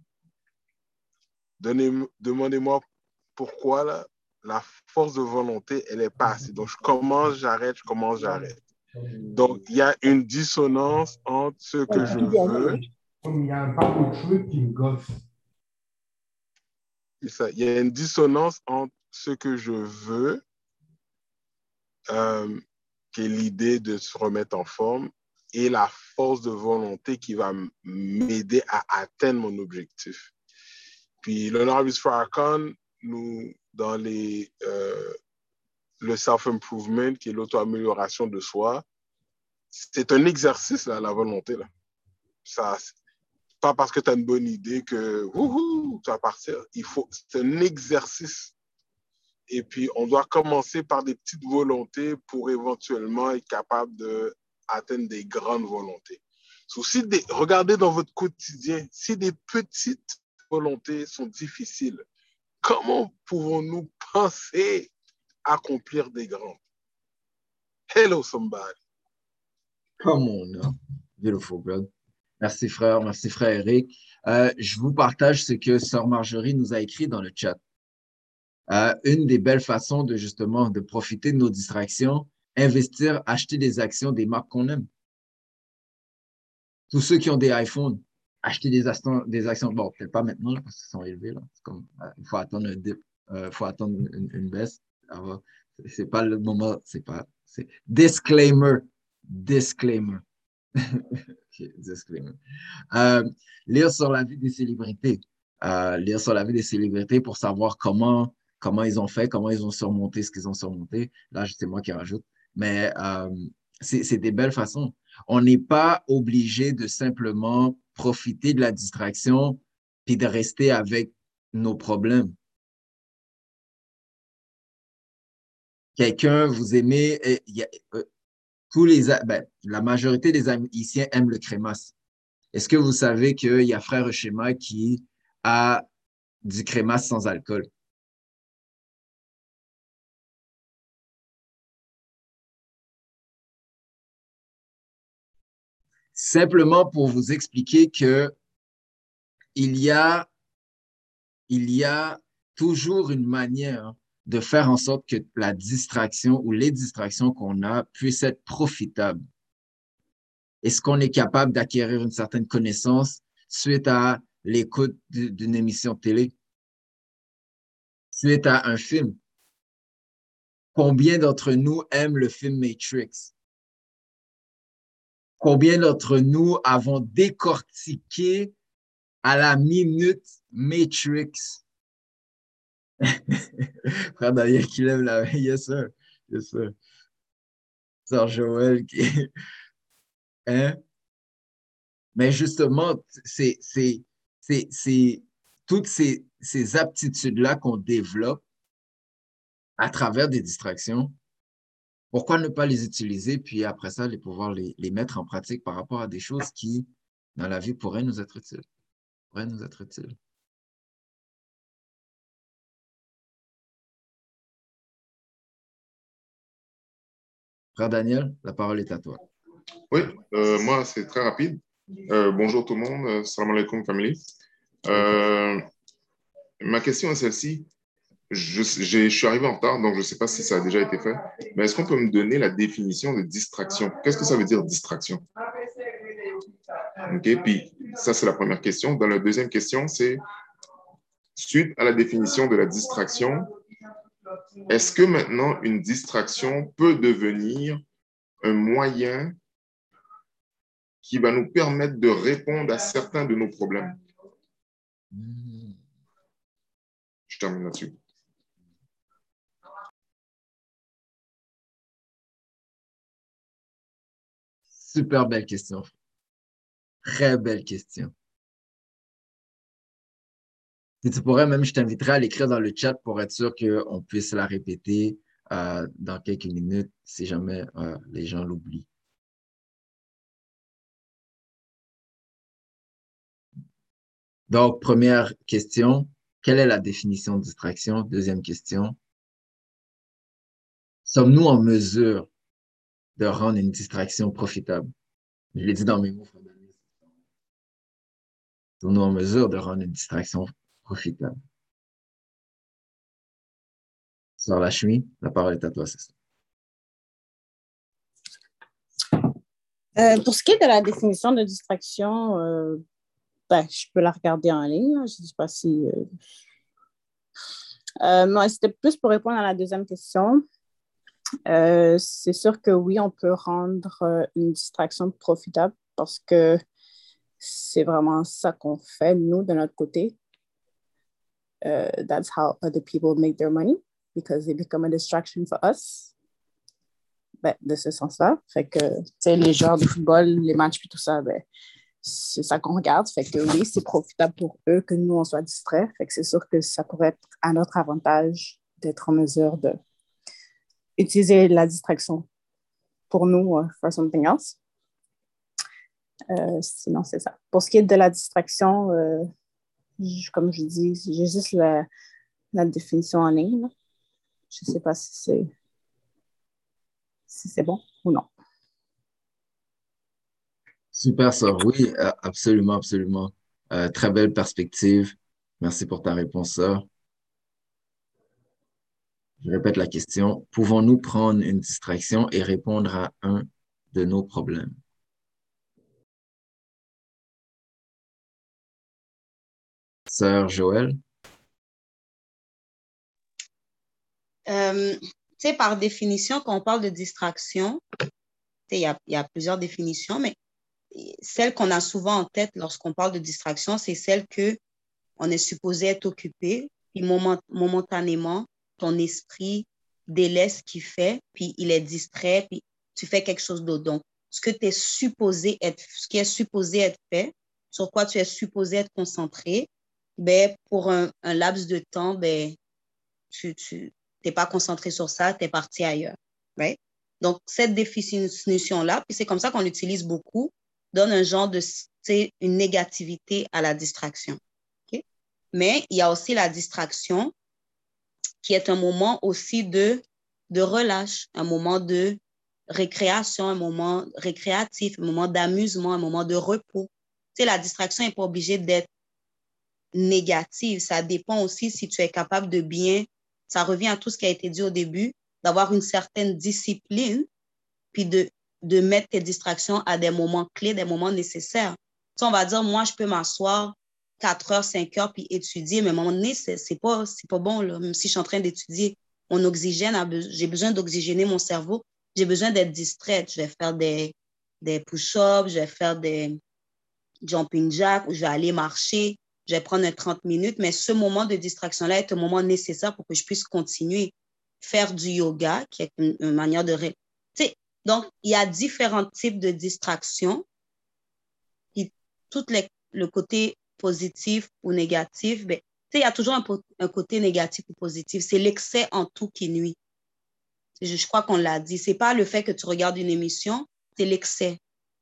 Demandez-moi pourquoi là, la force de volonté, elle n'est pas assez. Donc, je commence, j'arrête, je commence, j'arrête. Donc, il y a une dissonance entre ce que je veux. Il y a un qui me gosse. Il y a une dissonance entre ce que je veux euh, qui est l'idée de se remettre en forme et la force de volonté qui va m'aider à atteindre mon objectif. Puis l'honorable Farrakhan, nous, dans les, euh, le self-improvement, qui est l'auto-amélioration de soi, c'est un exercice, là, la volonté. Là. Ça, pas parce que tu as une bonne idée que wouhou, tu vas partir. C'est un exercice. Et puis, on doit commencer par des petites volontés pour éventuellement être capable d'atteindre des grandes volontés. Si des, regardez dans votre quotidien, si des petites volontés sont difficiles, comment pouvons-nous penser accomplir des grandes? Hello, somebody. Come on? Beautiful, brother. Merci, frère. Merci, frère Eric. Euh, je vous partage ce que Sœur Marjorie nous a écrit dans le chat. Euh, une des belles façons de justement de profiter de nos distractions, investir, acheter des actions des marques qu'on aime. Tous ceux qui ont des iPhones, acheter des, actions, des actions. Bon, peut-être pas maintenant parce qu'ils sont élevés. Là. Comme, euh, il faut attendre un dip, euh, faut attendre une, une baisse. C'est pas le moment, c'est pas. Disclaimer. Disclaimer. disclaimer. Euh, lire sur la vie des célébrités. Lire sur la vie des célébrités pour savoir comment, comment ils ont fait, comment ils ont surmonté ce qu'ils ont surmonté. Là, c'est moi qui rajoute. Mais euh, c'est des belles façons. On n'est pas obligé de simplement profiter de la distraction puis de rester avec nos problèmes. Quelqu'un, vous aimez, tous les, ben, la majorité des haïtiens aiment le crémasse. Est-ce que vous savez qu'il y a Frère Schéma qui a du crémasse sans alcool? Simplement pour vous expliquer que il y a, il y a toujours une manière de faire en sorte que la distraction ou les distractions qu'on a puissent être profitables. Est-ce qu'on est capable d'acquérir une certaine connaissance suite à l'écoute d'une émission de télé, suite à un film? Combien d'entre nous aiment le film Matrix? Combien d'entre nous avons décortiqué à la minute Matrix? Frère Daniel qui lève la main. Yes, sir. Yes, sir. Sœur Joël qui. Hein? Mais justement, c'est toutes ces, ces aptitudes-là qu'on développe à travers des distractions. Pourquoi ne pas les utiliser, puis après ça, les pouvoir les, mettre en pratique par rapport à des choses qui, dans la vie, pourraient nous être utiles? Pourraient nous être utiles. Frère Daniel, la parole est à toi. Oui, euh, moi, c'est très rapide. Euh, bonjour tout le monde. Euh, salam alaikum, family. ma question est celle-ci. Je, suis arrivé en retard, donc je ne sais pas si ça a déjà été fait. Mais est-ce qu'on peut me donner la définition de distraction? Qu'est-ce que ça veut dire distraction? OK, puis ça, c'est la première question. Dans la deuxième question, c'est suite à la définition de la distraction, est-ce que maintenant une distraction peut devenir un moyen qui va nous permettre de répondre à certains de nos problèmes? Je termine là-dessus. Super belle question. Très belle question. Si tu pourrais, même, je t'inviterais à l'écrire dans le chat pour être sûr qu'on puisse la répéter euh, dans quelques minutes si jamais euh, les gens l'oublient. Donc, première question, quelle est la définition de distraction? Deuxième question, sommes-nous en mesure de rendre une distraction profitable? Je l'ai dit dans mes mots, Sommes-nous en mesure de rendre une distraction profitable. Sœur Lachmi, la parole est à toi, ça. Euh, pour ce qui est de la définition de distraction, euh, ben, je peux la regarder en ligne. Je ne sais pas si. Euh, moi, c'était plus pour répondre à la deuxième question. C'est sûr que oui, on peut rendre une distraction profitable parce que c'est vraiment ça qu'on fait, nous, de notre côté. uh, that's how other people make their money because they become a distraction for us. Ben, de ce sens-là. Fait que, tu sais, les joueurs de football, les matchs puis tout ça, ben, c'est ça qu'on regarde. Fait que oui, c'est profitable pour eux que nous, on soit distraits. Fait que c'est sûr que ça pourrait être à notre avantage d'être en mesure de utiliser la distraction pour nous, uh, for something else. Euh, sinon, c'est ça. Pour ce qui est de la distraction, euh, comme je dis, j'ai juste la, définition en ligne. Je ne sais pas si c'est si bon ou non. Super, ça. Oui, euh, absolument, absolument. Euh, très belle perspective. Merci pour ta réponse, ça. Je répète la question. Pouvons-nous prendre une distraction et répondre à un de nos problèmes? Sœur Joël? Euh, tu sais, par définition, quand on parle de distraction, il y a plusieurs définitions, mais celle qu'on a souvent en tête lorsqu'on parle de distraction, c'est celle que on est supposé être occupé, puis momentanément, ton esprit délaisse ce qu'il fait, puis il est distrait, puis tu fais quelque chose d'autre. Donc, ce que tu es supposé être, ce qui est supposé être fait, sur quoi tu es supposé être concentré, ben, pour un, laps de temps, ben, tu n'es pas concentré sur ça, tu es parti ailleurs. Right? Donc, cette définition-là, puis c'est comme ça qu'on l'utilise beaucoup, donne un genre de, une négativité à la distraction. Mais il y a aussi la distraction qui est un moment aussi de, de relâche, un moment de récréation, un moment récréatif, un moment d'amusement, un moment de repos. Tu la distraction n'est pas obligée d'être négative. Ça dépend aussi si tu es capable de bien, ça revient à tout ce qui a été dit au début, d'avoir une certaine discipline, puis de de mettre tes distractions à des moments clés, des moments nécessaires. Tu on va dire, moi, je peux m'asseoir 4 heures, 5 heures, puis étudier, mais à un moment donné, c'est pas, pas bon, là. même si je suis en train d'étudier. Mon oxygène, j'ai besoin d'oxygéner mon cerveau, j'ai besoin d'être distraite. Je vais faire des, des push-ups, je vais faire des jumping jacks, je vais aller marcher, je vais prendre 30 minutes, mais ce moment de distraction-là est un moment nécessaire pour que je puisse continuer. Faire du yoga, qui est une, manière de... Sais, donc, il y a différents types de distractions. tout le côté positif ou négatif, ben, il y a toujours un, côté négatif ou positif. C'est l'excès en tout qui nuit. Je, crois qu'on l'a dit. C'est pas le fait que tu regardes une émission, c'est l'excès.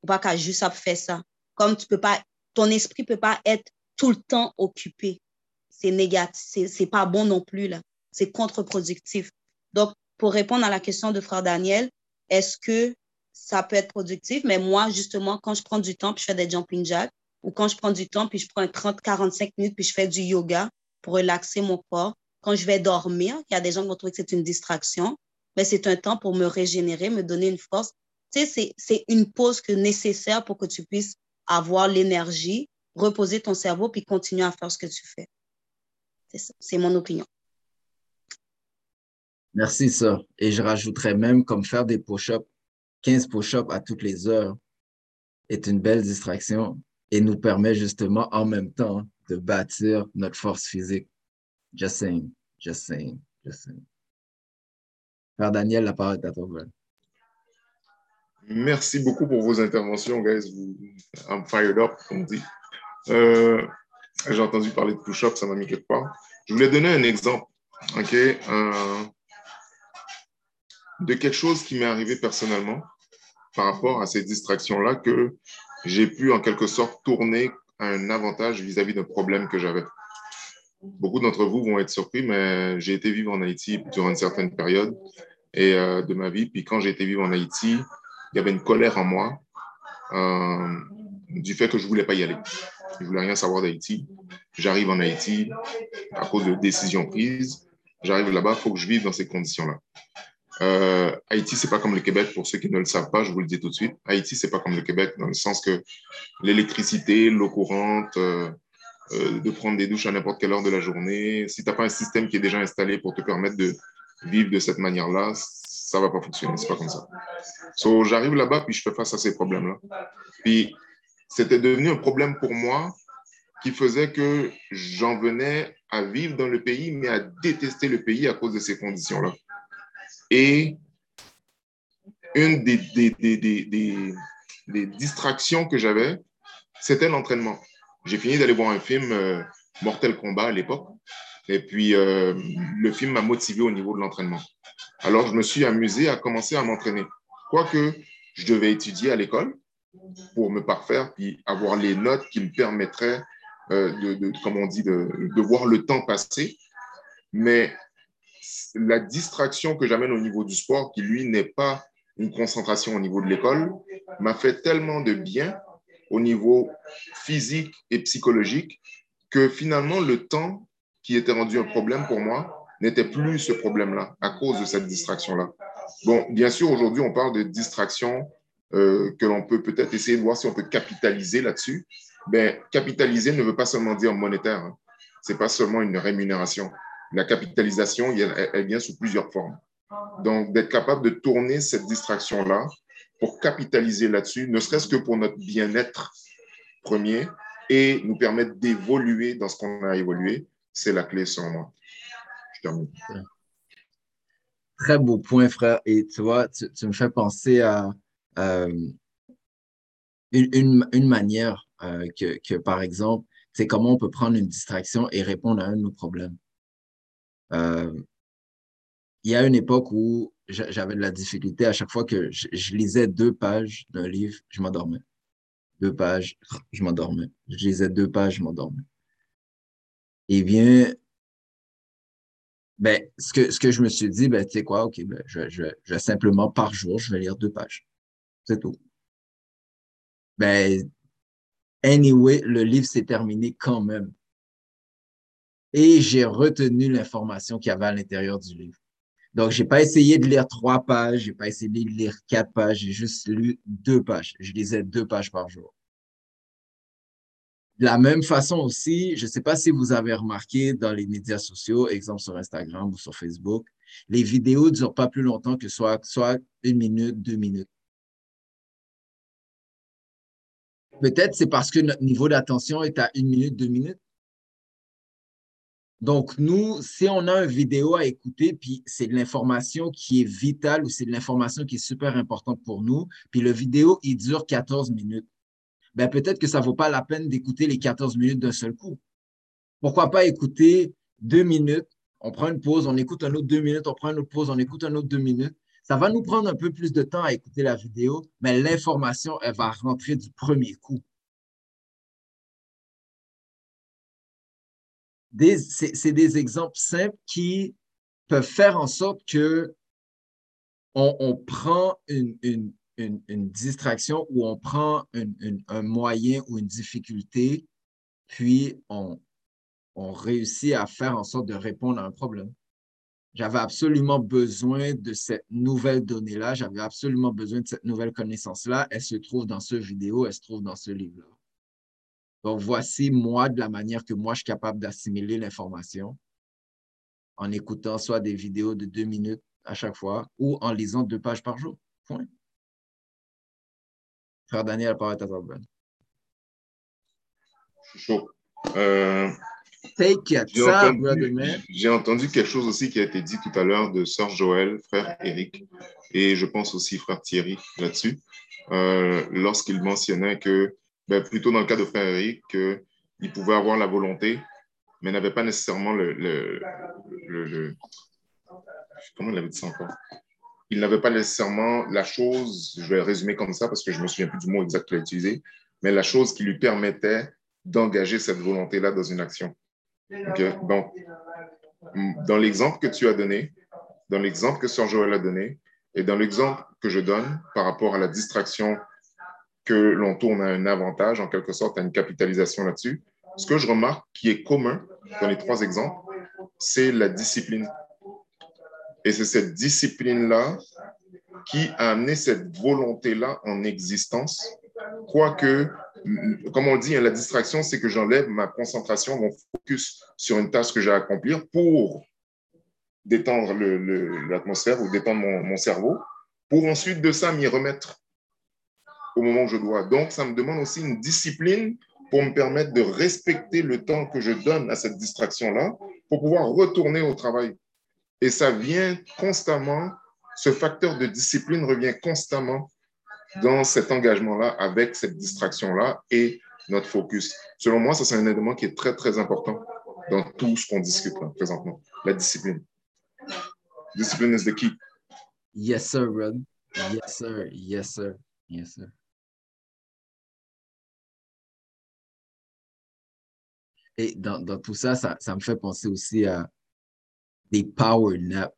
Pas qu'à juste fait ça. Comme tu peux pas, ton esprit peut pas être tout le temps occupé. C'est négatif. C'est pas bon non plus, là. C'est contre-productif. Donc, pour répondre à la question de frère Daniel, est-ce que ça peut être productif? Mais moi, justement, quand je prends du temps puis je fais des jumping jacks, ou quand je prends du temps puis je prends 30-45 minutes puis je fais du yoga pour relaxer mon corps, quand je vais dormir, il y a des gens qui vont trouver que c'est une distraction, mais c'est un temps pour me régénérer, me donner une force. Tu sais, c'est une pause que nécessaire pour que tu puisses avoir l'énergie, reposer ton cerveau puis continuer à faire ce que tu fais. C'est mon opinion. Merci, ça. Et je rajouterais même comme faire des push-ups, 15 push-ups à toutes les heures est une belle distraction et nous permet justement en même temps de bâtir notre force physique. Just saying, just saying, just saying. Père Daniel, la parole est à toi. Merci beaucoup pour vos interventions, guys. I'm fired up, comme on dit. Euh, j'ai entendu parler de push-up, ça m'a mis quelque part. Je voulais donner un exemple. OK? Euh, de quelque chose qui m'est arrivé personnellement par rapport à ces distractions-là que j'ai pu en quelque sorte tourner un avantage vis-à-vis d'un problème que j'avais. Beaucoup d'entre vous vont être surpris, mais j'ai été vivre en Haïti durant une certaine période et, euh, de ma vie. Puis quand j'ai été vivre en Haïti, il y avait une colère en moi euh, du fait que je ne voulais pas y aller. Je ne voulais rien savoir d'Haïti. J'arrive en Haïti à cause de décisions prises. J'arrive là-bas, il faut que je vive dans ces conditions-là. Euh, Haïti, c'est pas comme le Québec, pour ceux qui ne le savent pas, je vous le dis tout de suite. Haïti, c'est pas comme le Québec dans le sens que l'électricité, l'eau courante, euh, euh, de prendre des douches à n'importe quelle heure de la journée, si tu n'as pas un système qui est déjà installé pour te permettre de vivre de cette manière-là, ça va pas fonctionner, c'est pas comme ça. So, j'arrive là-bas, puis je fais face à ces problèmes-là. Puis, c'était devenu un problème pour moi qui faisait que j'en venais à vivre dans le pays, mais à détester le pays à cause de ces conditions-là. Et une des, des, des, des distractions que j'avais, c'était l'entraînement. J'ai fini d'aller voir un film, euh, Mortel Kombat à l'époque, et puis euh, le film m'a motivé au niveau de l'entraînement. Alors, je me suis amusé à commencer à m'entraîner. Quoique je devais étudier à l'école pour me parfaire, puis avoir les notes qui me permettraient, euh, de, comme on dit, de, de voir le temps passer. Mais la distraction que j'amène au niveau du sport, qui lui n'est pas une concentration au niveau de l'école, m'a fait tellement de bien au niveau physique et psychologique que finalement le temps qui était rendu un problème pour moi n'était plus ce problème-là à cause de cette distraction-là. Bon, bien sûr, aujourd'hui, on parle de distraction euh, que l'on peut peut-être essayer de voir si on peut capitaliser là-dessus. Mais ben, capitaliser ne veut pas seulement dire monétaire. Hein. Ce n'est pas seulement une rémunération. La capitalisation, elle vient sous plusieurs formes. Donc, d'être capable de tourner cette distraction-là pour capitaliser là-dessus, ne serait-ce que pour notre bien-être premier et nous permettre d'évoluer dans ce qu'on a évolué, c'est la clé selon moi. Je termine. Très beau point, frère. Et tu vois, tu, me fais penser à euh, une, manière euh, que, par exemple, c'est comment on peut prendre une distraction et répondre à un de nos problèmes. Euh, il y a une époque où j'avais de la difficulté à chaque fois que je, lisais deux pages d'un livre, je m'endormais. Deux pages, je m'endormais. Je lisais deux pages, je m'endormais. Et bien, ben, ce que, ce que je me suis dit, ben, tu sais quoi, OK, ben, je, je, je, simplement par jour, je vais lire deux pages. C'est tout. Ben, anyway, le livre s'est terminé quand même. Et j'ai retenu l'information qu'il y avait à l'intérieur du livre. Donc, j'ai pas essayé de lire trois pages, j'ai pas essayé de lire quatre pages, j'ai juste lu deux pages. Je lisais deux pages par jour. De la même façon aussi, je ne sais pas si vous avez remarqué dans les médias sociaux, exemple sur Instagram ou sur Facebook, les vidéos ne durent pas plus longtemps que soit, soit une minute, deux minutes. Peut-être c'est parce que notre niveau d'attention est à une minute, deux minutes. Donc, nous, si on a une vidéo à écouter, puis c'est de l'information qui est vitale ou c'est de l'information qui est super importante pour nous, puis le vidéo, il dure 14 minutes, ben peut-être que ça ne vaut pas la peine d'écouter les 14 minutes d'un seul coup. Pourquoi pas écouter deux minutes, on prend une pause, on écoute un autre deux minutes, on prend une autre pause, on écoute un autre deux minutes. Ça va nous prendre un peu plus de temps à écouter la vidéo, mais l'information, elle va rentrer du premier coup. C'est des exemples simples qui peuvent faire en sorte que on, prend une, distraction ou on prend un moyen ou une difficulté, puis on, on réussit à faire en sorte de répondre à un problème. J'avais absolument besoin de cette nouvelle donnée-là, j'avais absolument besoin de cette nouvelle connaissance-là. Elle se trouve dans ce vidéo, elle se trouve dans ce livre-là. Donc, voici moi, de la manière que moi, je suis capable d'assimiler l'information en écoutant soit des vidéos de deux minutes à chaque fois ou en lisant deux pages par jour. Point. Frère Daniel, parole à toi, Chaud. Euh, J'ai entendu, quelque chose aussi qui a été dit tout à l'heure de Sœur Joël, frère Eric, et je pense aussi frère Thierry là-dessus, euh, lorsqu'il mentionnait que ben, plutôt dans le cas de Frère Eric, qu'il pouvait avoir la volonté, mais n'avait pas nécessairement le, Comment il avait dit ça encore? Il n'avait pas nécessairement la chose, je vais résumer comme ça parce que je ne me souviens plus du mot exact qu'il a utilisé, mais la chose qui lui permettait d'engager cette volonté-là dans une action. Donc, dans l'exemple que tu as donné, dans l'exemple que Sœur Joël a donné, et dans l'exemple que je donne par rapport à la distraction que l'on tourne à un avantage, en quelque sorte, à une capitalisation là-dessus. Ce que je remarque qui est commun dans les trois exemples, c'est la discipline. Et c'est cette discipline-là qui a amené cette volonté-là en existence, quoique, comme on dit, hein, la distraction, c'est que j'enlève ma concentration, mon focus sur une tâche que j'ai à accomplir pour détendre l'atmosphère ou détendre mon, mon cerveau, pour ensuite de ça m'y remettre au moment où je dois. Donc, ça me demande aussi une discipline pour me permettre de respecter le temps que je donne à cette distraction-là pour pouvoir retourner au travail. Et ça vient constamment, ce facteur de discipline revient constamment dans cet engagement-là avec cette distraction-là et notre focus. Selon moi, ça, c'est un élément qui est très, très important dans tout ce qu'on discute là, présentement. La discipline. Discipline is the key. Yes, sir, brother. Yes, sir. Yes, sir. Yes, sir. Et dans, dans tout ça, ça, ça, me fait penser aussi à des power naps.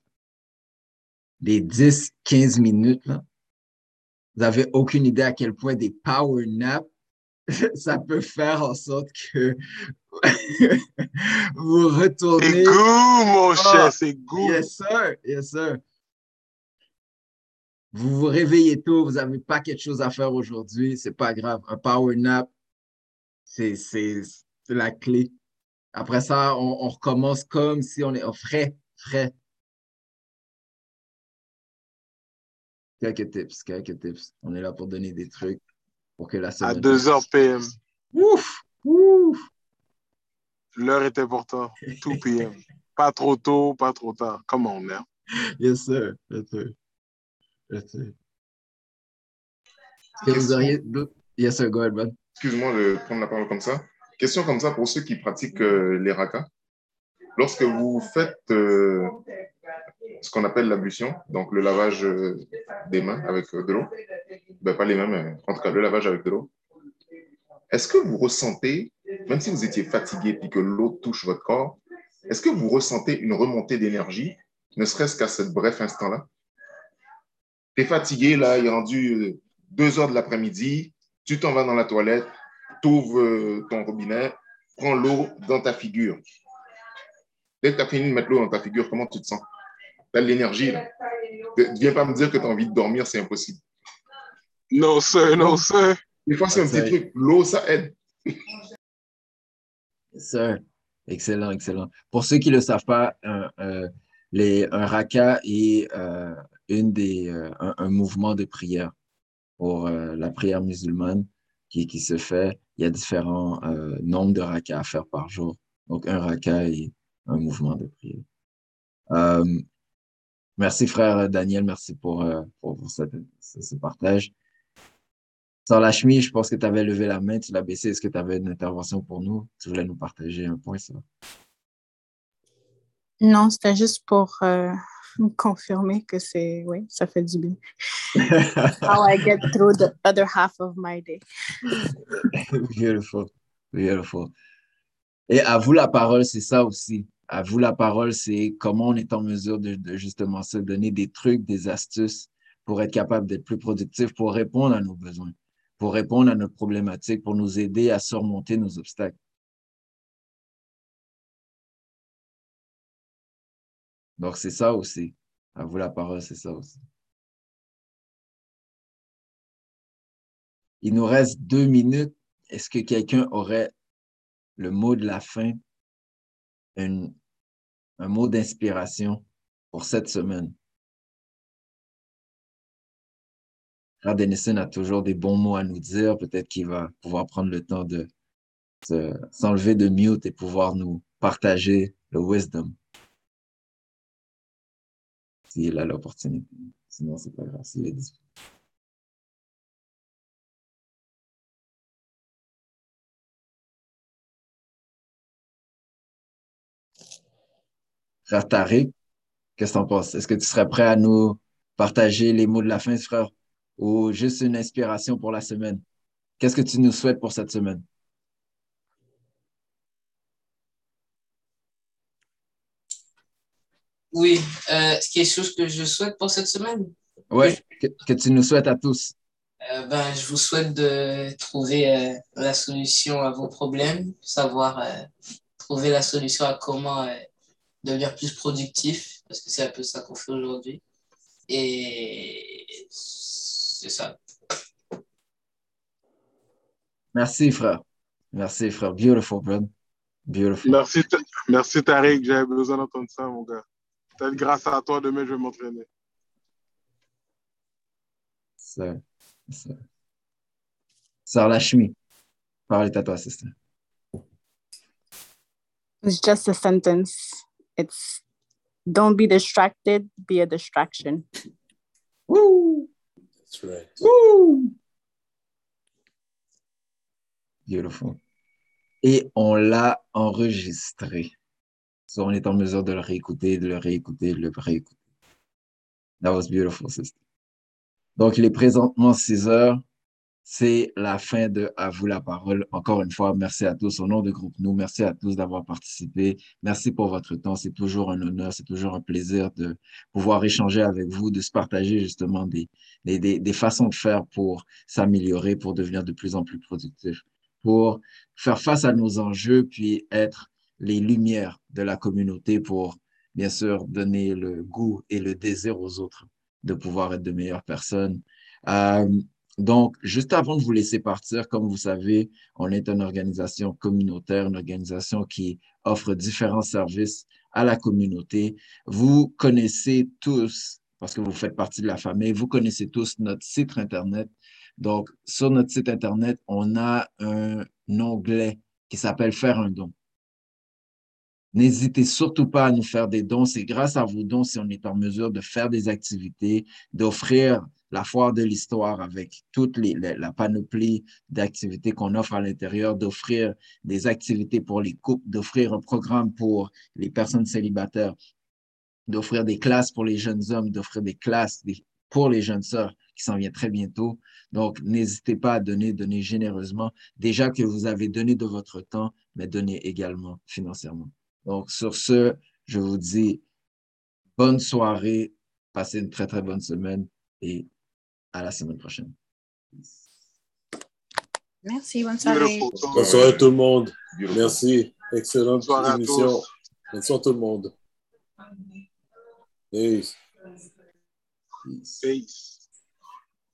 Des 10, 15 minutes, là. Vous n'avez aucune idée à quel point des power naps, ça peut faire en sorte que vous retournez. C'est goût, mon cher, c'est goût. Yes, sir. Yes, sir. Vous vous réveillez tôt, vous n'avez pas quelque chose à faire aujourd'hui, c'est pas grave. Un power nap, c'est la clé. Après ça, on, on, recommence comme si on est au frais, frais. Quelques tips, quelques tips. On est là pour donner des trucs pour que la semaine. À 2 h PM. Ouf! Ouf! L'heure est importante. 2 PM. pas trop tôt, pas trop tard. Come on, man. Yes, sir. Yes, sir. Yes, sir. Est-ce que vous auriez d'autres? Yes, sir. Go ahead, man. Excuse-moi de prendre la parole comme ça. Question comme ça pour ceux qui pratiquent euh, les rakas. Lorsque vous faites euh, ce qu'on appelle l'ablution, donc le lavage euh, des mains avec de l'eau, ben, pas les mains, mais en tout cas le lavage avec de l'eau, est-ce que vous ressentez, même si vous étiez fatigué et que l'eau touche votre corps, est-ce que vous ressentez une remontée d'énergie, ne serait-ce qu'à ce bref instant-là? Tu es fatigué, là, il est rendu 2 heures de l'après-midi, tu t'en vas dans la toilette, tu ouvres ton robinet, prends l'eau dans ta figure. Dès que tu as fini de mettre l'eau dans ta figure, comment tu te sens? Tu as de l'énergie. Ne viens pas me dire que tu as envie de dormir, c'est impossible. Non, sir, non, sir. Des fois, c'est un petit truc. L'eau, ça aide. Sir, excellent, excellent. Pour ceux qui ne le savent pas, un, euh, les, un raka est euh, une des, euh, un, un, mouvement de prière pour euh, la prière musulmane qui, qui, se fait. Il y a différents euh, nombres de rakas à faire par jour. Donc, un raka est un mouvement de prière. Euh, merci, frère Daniel. Merci pour, pour, pour ce partage. Sans la chemise, je pense que tu avais levé la main, tu l'as baissé. Est-ce que tu avais une intervention pour nous? Tu voulais nous partager un point, ça? Non, c'était juste pour euh, confirmer que c'est, oui, ça fait du bien. How I get through the other half of my day. beautiful, beautiful. Et à vous la parole, c'est ça aussi. À vous la parole, c'est comment on est en mesure de, de justement se donner des trucs, des astuces pour être capable d'être plus productif, pour répondre à nos besoins, pour répondre à notre problématique, pour nous aider à surmonter nos obstacles. Donc, c'est ça aussi. À vous la parole, c'est ça aussi. Il nous reste deux minutes. Est-ce que quelqu'un aurait le mot de la fin, un mot d'inspiration pour cette semaine? Frère a toujours des bons mots à nous dire. Peut-être qu'il va pouvoir prendre le temps de s'enlever de mute et pouvoir nous partager le wisdom s'il a l'opportunité. Sinon, c'est pas grave s'il qu'est-ce que tu en penses? Est-ce que tu serais prêt à nous partager les mots de la fin, frère, ou juste une inspiration pour la semaine? Qu'est-ce que tu nous souhaites pour cette semaine? Oui, euh, quelque chose que je souhaite pour cette semaine. Oui, que, que, tu nous souhaites à tous. Euh, ben, je vous souhaite de trouver euh, la solution à vos problèmes, savoir euh, trouver la solution à comment euh, devenir plus productif, parce que c'est un peu ça qu'on fait aujourd'hui. Et c'est ça. Merci, frère. Merci, frère. Beautiful, brother. Beautiful. Merci, merci Tariq. J'avais besoin d'entendre ça, mon gars. Peut-être grâce à toi, demain, je vais m'entraîner. Ça, ça. Sœur Lashmi, parole est à toi, sister. It's just a sentence. It's don't be distracted, be a distraction. Woo! That's right. Woo! Beautiful. Et on l'a enregistré. On est en mesure de le réécouter, de le réécouter, de le réécouter. That was beautiful, sister. Donc, il est présentement 6 heures. C'est la fin de À vous la parole. Encore une fois, merci à tous. Au nom de Groupe Nous, merci à tous d'avoir participé. Merci pour votre temps. C'est toujours un honneur, c'est toujours un plaisir de pouvoir échanger avec vous, de se partager justement des, des, des, des façons de faire pour s'améliorer, pour devenir de plus en plus productif, pour faire face à nos enjeux, puis être les lumières de la communauté pour, bien sûr, donner le goût et le désir aux autres de pouvoir être de meilleures personnes. Euh, donc, juste avant de vous laisser partir, comme vous savez, on est une organisation communautaire, une organisation qui offre différents services à la communauté. Vous connaissez tous, parce que vous faites partie de la famille, vous connaissez tous notre site Internet. Donc, sur notre site Internet, on a un onglet qui s'appelle Faire un don. N'hésitez surtout pas à nous faire des dons. C'est grâce à vos dons si on est en mesure de faire des activités, d'offrir la foire de l'histoire avec toute la panoplie d'activités qu'on offre à l'intérieur, d'offrir des activités pour les couples, d'offrir un programme pour les personnes célibataires, d'offrir des classes pour les jeunes hommes, d'offrir des classes pour les jeunes sœurs qui s'en vient très bientôt. Donc, n'hésitez pas à donner, donner généreusement. Déjà que vous avez donné de votre temps, mais donnez également financièrement. Donc, sur ce, je vous dis bonne soirée, passez une très, très bonne semaine et à la semaine prochaine. Merci, bonne soirée. Bonne soirée tout le monde. Merci. Excellente émission. Bonne soirée tout le monde. Peace. Peace.